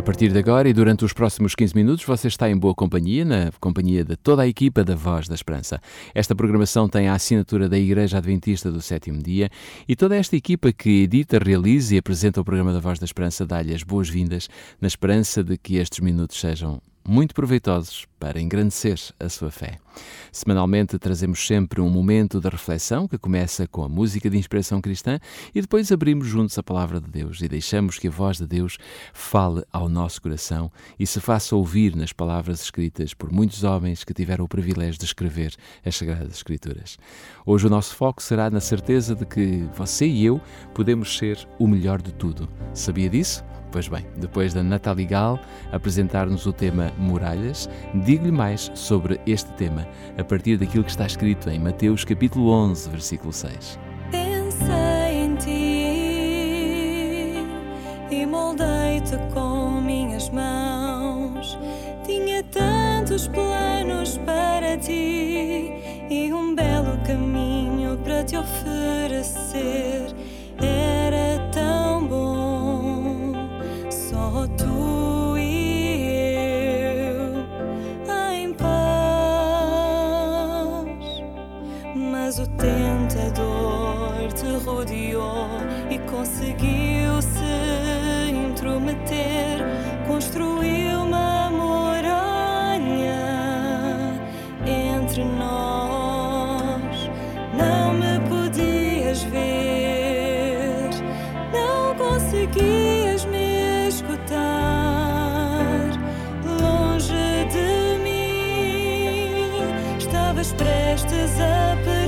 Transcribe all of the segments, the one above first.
A partir de agora e durante os próximos 15 minutos, você está em boa companhia, na companhia de toda a equipa da Voz da Esperança. Esta programação tem a assinatura da Igreja Adventista do Sétimo Dia e toda esta equipa que edita, realiza e apresenta o programa da Voz da Esperança dá-lhe as boas-vindas, na esperança de que estes minutos sejam muito proveitosos para engrandecer a sua fé. Semanalmente trazemos sempre um momento de reflexão que começa com a música de inspiração cristã e depois abrimos juntos a palavra de Deus e deixamos que a voz de Deus fale ao nosso coração e se faça ouvir nas palavras escritas por muitos homens que tiveram o privilégio de escrever as Sagradas Escrituras. Hoje o nosso foco será na certeza de que você e eu podemos ser o melhor de tudo. Sabia disso? Pois bem, depois da Natalie Gal apresentar-nos o tema Muralhas, digo-lhe mais sobre este tema a partir daquilo que está escrito em Mateus capítulo 11, versículo 6. Pensei em ti e moldei-te com minhas mãos. Tinha tantos planos para ti e um belo caminho para te oferecer. Mas o tentador te rodeou e conseguiu se intrometer, construiu uma estavas prestes a perecer.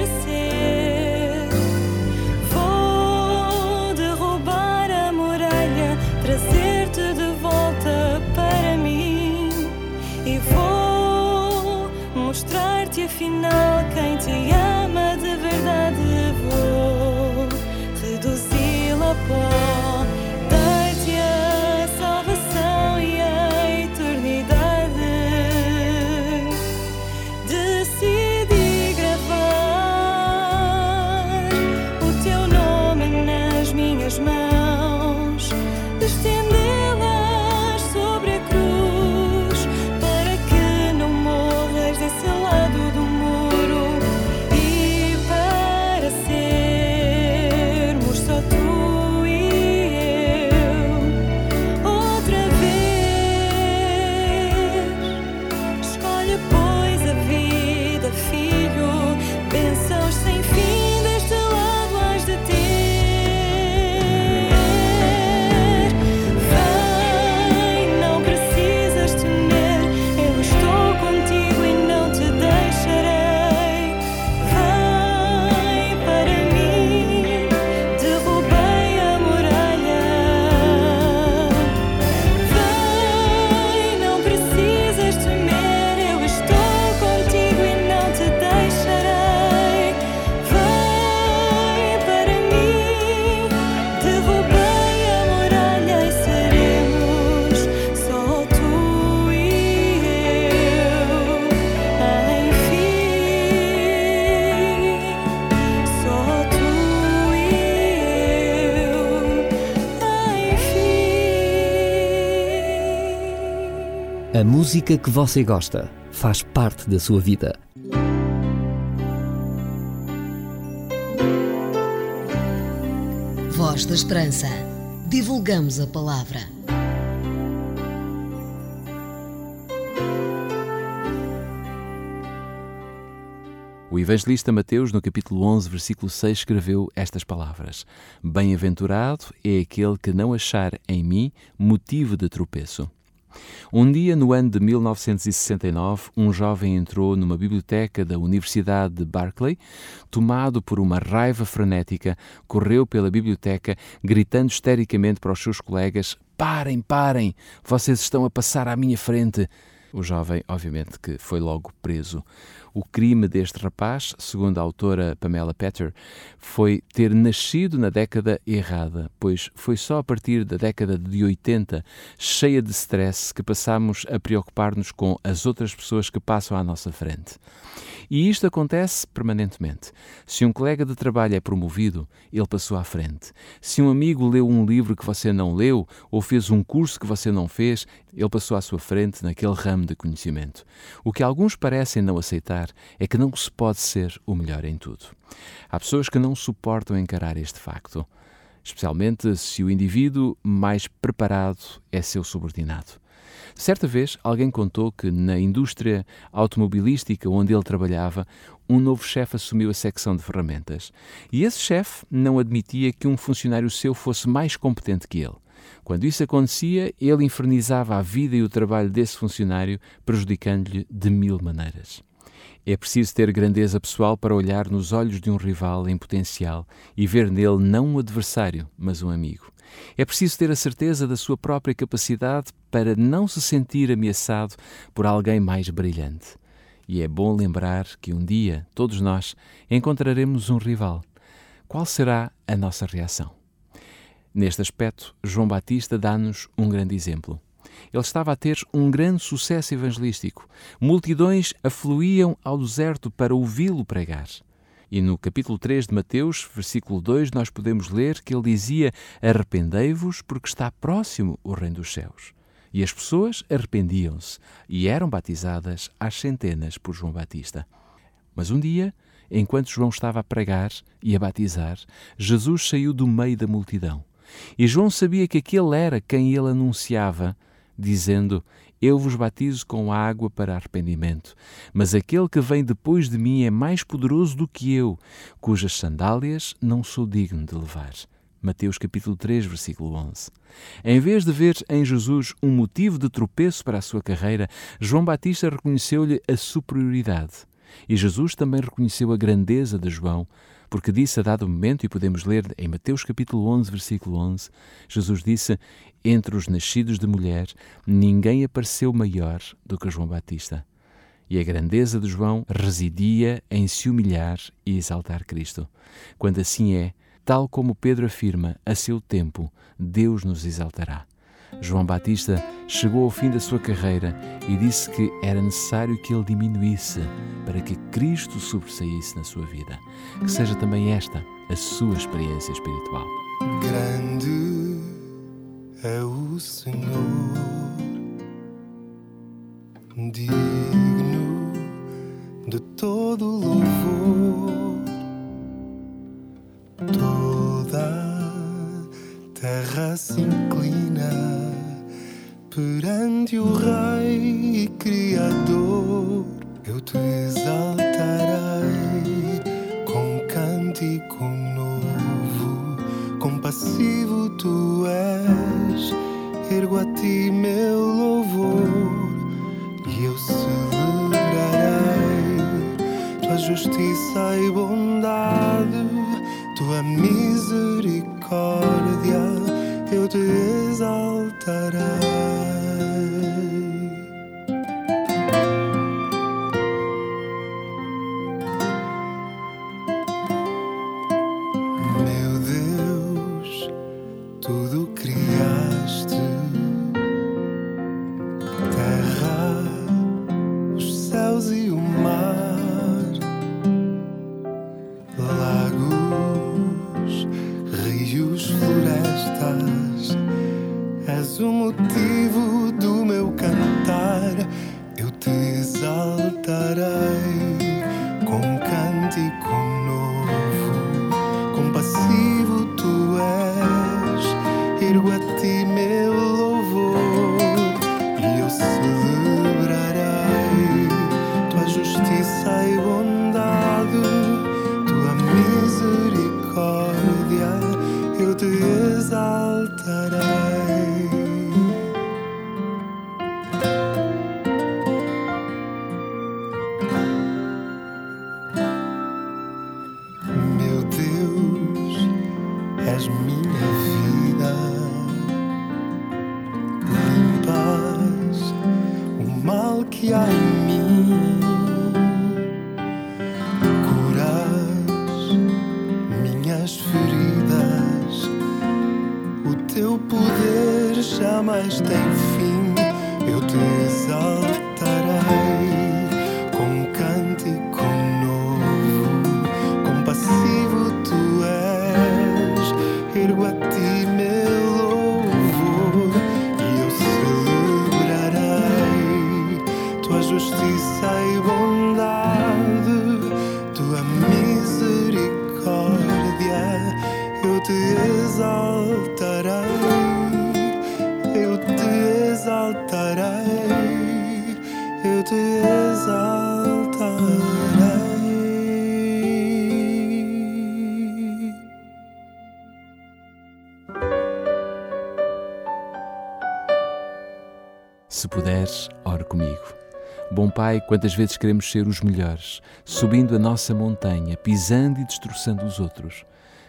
A música que você gosta faz parte da sua vida. Voz da Esperança. Divulgamos a palavra. O evangelista Mateus, no capítulo 11, versículo 6, escreveu estas palavras: Bem-aventurado é aquele que não achar em mim motivo de tropeço. Um dia, no ano de 1969, um jovem entrou numa biblioteca da Universidade de Berkeley. Tomado por uma raiva frenética, correu pela biblioteca, gritando histericamente para os seus colegas: Parem, parem! Vocês estão a passar à minha frente! O jovem, obviamente, que foi logo preso. O crime deste rapaz, segundo a autora Pamela Petter, foi ter nascido na década errada, pois foi só a partir da década de 80, cheia de stress, que passamos a preocupar-nos com as outras pessoas que passam à nossa frente. E isto acontece permanentemente. Se um colega de trabalho é promovido, ele passou à frente. Se um amigo leu um livro que você não leu ou fez um curso que você não fez, ele passou à sua frente naquele ramo de conhecimento. O que alguns parecem não aceitar é que não se pode ser o melhor em tudo. Há pessoas que não suportam encarar este facto, especialmente se o indivíduo mais preparado é seu subordinado. Certa vez, alguém contou que na indústria automobilística onde ele trabalhava, um novo chefe assumiu a secção de ferramentas. E esse chefe não admitia que um funcionário seu fosse mais competente que ele. Quando isso acontecia, ele infernizava a vida e o trabalho desse funcionário, prejudicando-lhe de mil maneiras. É preciso ter grandeza pessoal para olhar nos olhos de um rival em potencial e ver nele não um adversário, mas um amigo. É preciso ter a certeza da sua própria capacidade para não se sentir ameaçado por alguém mais brilhante. E é bom lembrar que um dia, todos nós, encontraremos um rival. Qual será a nossa reação? Neste aspecto, João Batista dá-nos um grande exemplo. Ele estava a ter um grande sucesso evangelístico. Multidões afluíam ao deserto para ouvi-lo pregar. E no capítulo 3 de Mateus, versículo 2, nós podemos ler que ele dizia: Arrependei-vos, porque está próximo o reino dos céus. E as pessoas arrependiam-se e eram batizadas às centenas por João Batista. Mas um dia, enquanto João estava a pregar e a batizar, Jesus saiu do meio da multidão. E João sabia que aquele era quem ele anunciava, dizendo: Eu vos batizo com água para arrependimento, mas aquele que vem depois de mim é mais poderoso do que eu, cujas sandálias não sou digno de levar. Mateus capítulo 3, versículo 11. Em vez de ver em Jesus um motivo de tropeço para a sua carreira, João Batista reconheceu-lhe a superioridade. E Jesus também reconheceu a grandeza de João, porque disse a dado momento, e podemos ler em Mateus capítulo 11, versículo 11, Jesus disse, entre os nascidos de mulher, ninguém apareceu maior do que João Batista. E a grandeza de João residia em se humilhar e exaltar Cristo. Quando assim é, tal como Pedro afirma, a seu tempo, Deus nos exaltará. João Batista chegou ao fim da sua carreira e disse que era necessário que ele diminuísse para que Cristo sobressaísse na sua vida. Que seja também esta a sua experiência espiritual. Grande é o Senhor, digno de todo louvor, toda a terra se perante o Rei Criador. Eu te exaltarei com cântico novo, compassivo tu és, ergo a ti meu louvor e eu celebrarei tua justiça e bondade, tua misericórdia, Se puderes, ore comigo. Bom Pai, quantas vezes queremos ser os melhores, subindo a nossa montanha, pisando e destroçando os outros.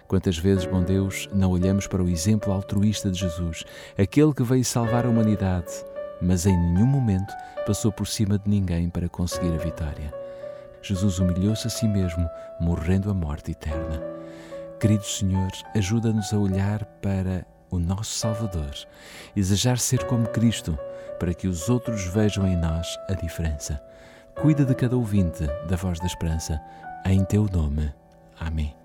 Quantas vezes, bom Deus, não olhamos para o exemplo altruísta de Jesus, aquele que veio salvar a humanidade, mas em nenhum momento passou por cima de ninguém para conseguir a vitória. Jesus humilhou-se a si mesmo, morrendo a morte eterna. Querido Senhor, ajuda-nos a olhar para o nosso Salvador desejar ser como Cristo, para que os outros vejam em nós a diferença. Cuida de cada ouvinte da Voz da Esperança, em teu nome. Amém.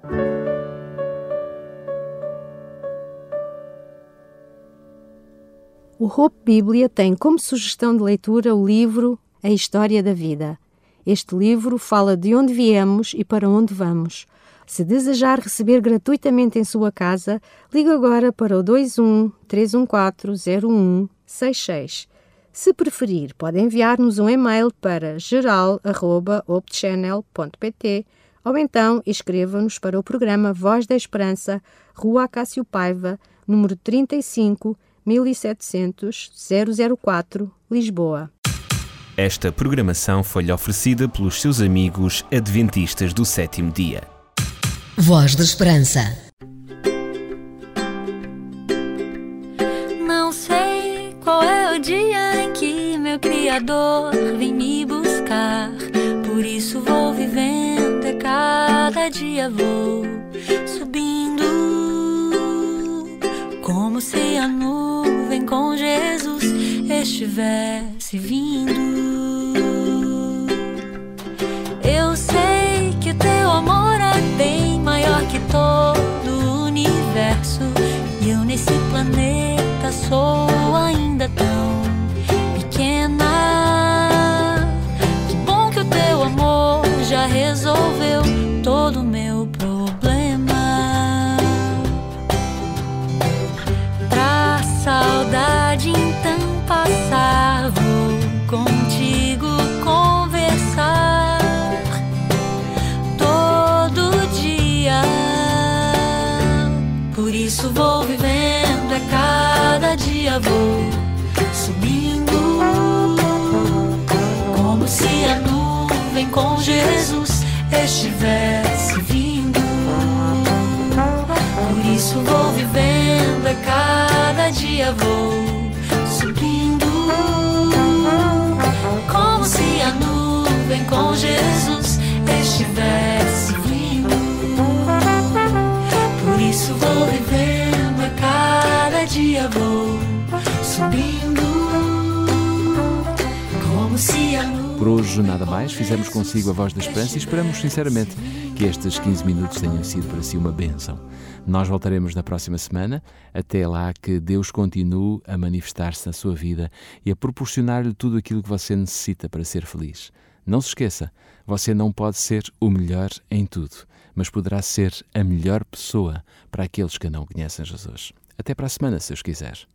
O Hope Bíblia tem como sugestão de leitura o livro A História da Vida. Este livro fala de onde viemos e para onde vamos. Se desejar receber gratuitamente em sua casa, ligue agora para o 21 314 0166. Se preferir, pode enviar-nos um e-mail para geral.opchannel.pt ou então escreva-nos para o programa Voz da Esperança, Rua Acácio Paiva, número 35 1700 004, Lisboa. Esta programação foi-lhe oferecida pelos seus amigos adventistas do sétimo dia. Voz da Esperança. Não sei qual é o dia em que meu Criador vem me buscar. Por isso vou vivendo, a cada dia vou subindo. Como se a nuvem com Jesus estivesse vindo. Planeta sou ainda tão pequena. Que bom que o teu amor já resolveu todo o meu problema. Jesus estivesse vindo. Por isso vou vivendo, a cada dia vou subindo. Como se a nuvem com Jesus estivesse vindo. Por isso vou vivendo, a cada dia vou Hoje, nada mais. Fizemos consigo a voz da esperança e esperamos sinceramente que estes 15 minutos tenham sido para si uma bênção. Nós voltaremos na próxima semana. Até lá, que Deus continue a manifestar-se na sua vida e a proporcionar-lhe tudo aquilo que você necessita para ser feliz. Não se esqueça, você não pode ser o melhor em tudo, mas poderá ser a melhor pessoa para aqueles que não conhecem Jesus. Até para a semana, se os quiser.